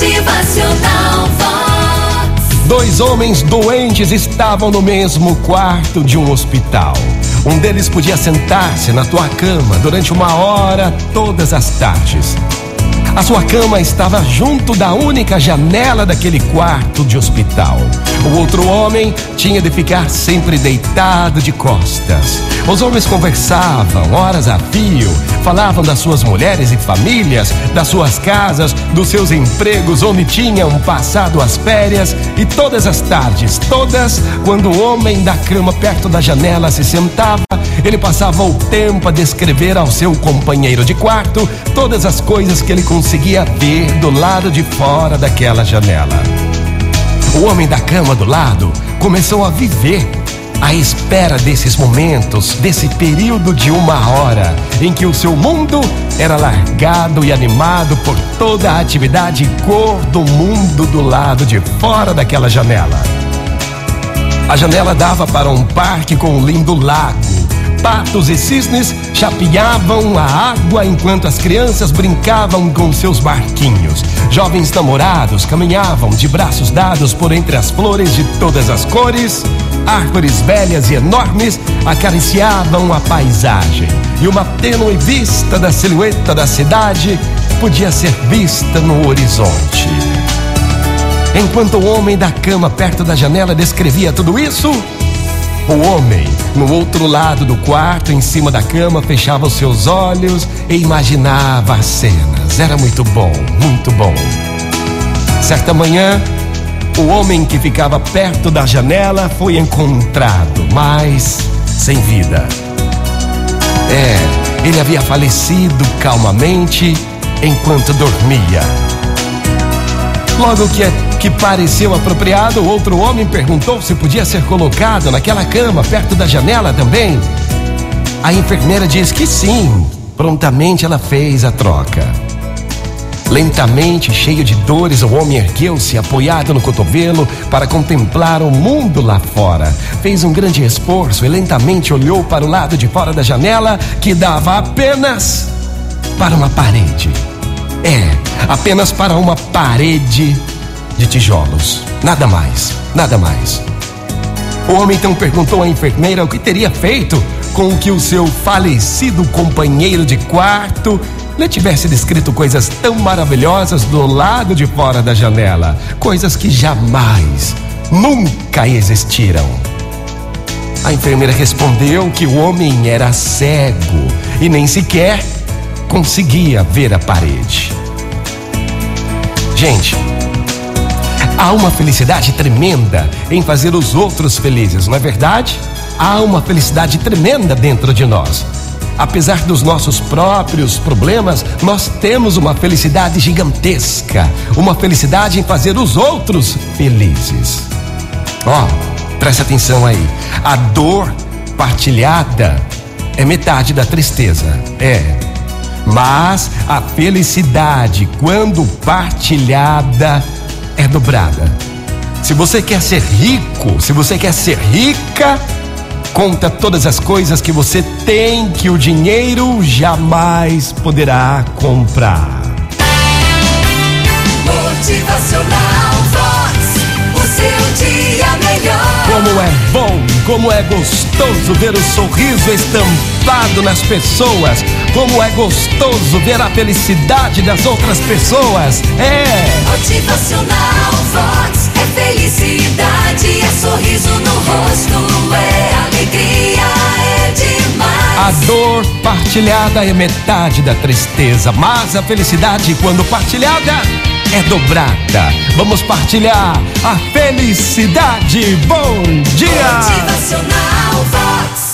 Motivacional. Dois homens doentes estavam no mesmo quarto de um hospital. Um deles podia sentar-se na tua cama durante uma hora todas as tardes. A sua cama estava junto da única janela daquele quarto de hospital. O outro homem tinha de ficar sempre deitado de costas. Os homens conversavam horas a fio, falavam das suas mulheres e famílias, das suas casas, dos seus empregos, onde tinham passado as férias. E todas as tardes, todas, quando o homem da cama perto da janela se sentava, ele passava o tempo a descrever ao seu companheiro de quarto todas as coisas que ele conseguia ver do lado de fora daquela janela. O homem da cama do lado começou a viver à espera desses momentos, desse período de uma hora em que o seu mundo era largado e animado por toda a atividade e cor do mundo do lado de fora daquela janela. A janela dava para um parque com um lindo lago patos e cisnes chapinhavam a água enquanto as crianças brincavam com seus barquinhos. Jovens namorados caminhavam de braços dados por entre as flores de todas as cores. Árvores velhas e enormes acariciavam a paisagem. E uma tênue vista da silhueta da cidade podia ser vista no horizonte. Enquanto o homem da cama perto da janela descrevia tudo isso, o homem, no outro lado do quarto, em cima da cama, fechava os seus olhos e imaginava as cenas. Era muito bom, muito bom. Certa manhã, o homem que ficava perto da janela foi encontrado, mas sem vida. É, ele havia falecido calmamente enquanto dormia. Logo que, que pareceu apropriado, outro homem perguntou se podia ser colocado naquela cama perto da janela também. A enfermeira diz que sim. Prontamente ela fez a troca. Lentamente, cheio de dores, o homem ergueu-se, apoiado no cotovelo, para contemplar o mundo lá fora. Fez um grande esforço e lentamente olhou para o lado de fora da janela, que dava apenas para uma parede. É, apenas para uma parede de tijolos. Nada mais, nada mais. O homem então perguntou à enfermeira o que teria feito com que o seu falecido companheiro de quarto lhe tivesse descrito coisas tão maravilhosas do lado de fora da janela, coisas que jamais, nunca existiram. A enfermeira respondeu que o homem era cego e nem sequer conseguia ver a parede. Gente, há uma felicidade tremenda em fazer os outros felizes, não é verdade? Há uma felicidade tremenda dentro de nós. Apesar dos nossos próprios problemas, nós temos uma felicidade gigantesca, uma felicidade em fazer os outros felizes. Ó, oh, presta atenção aí. A dor partilhada é metade da tristeza. É. Mas a felicidade, quando partilhada, é dobrada. Se você quer ser rico, se você quer ser rica, conta todas as coisas que você tem que o dinheiro jamais poderá comprar. Motivacional Vox, o seu dia melhor. Como é bom, como é gostoso ver o sorriso estampado nas pessoas. Como é gostoso ver a felicidade das outras pessoas. É. Motivacional Vox é felicidade, é sorriso no rosto, é alegria, é demais. A dor partilhada é metade da tristeza, mas a felicidade, quando partilhada, é dobrada. Vamos partilhar a felicidade. Bom dia! Motivacional Vox.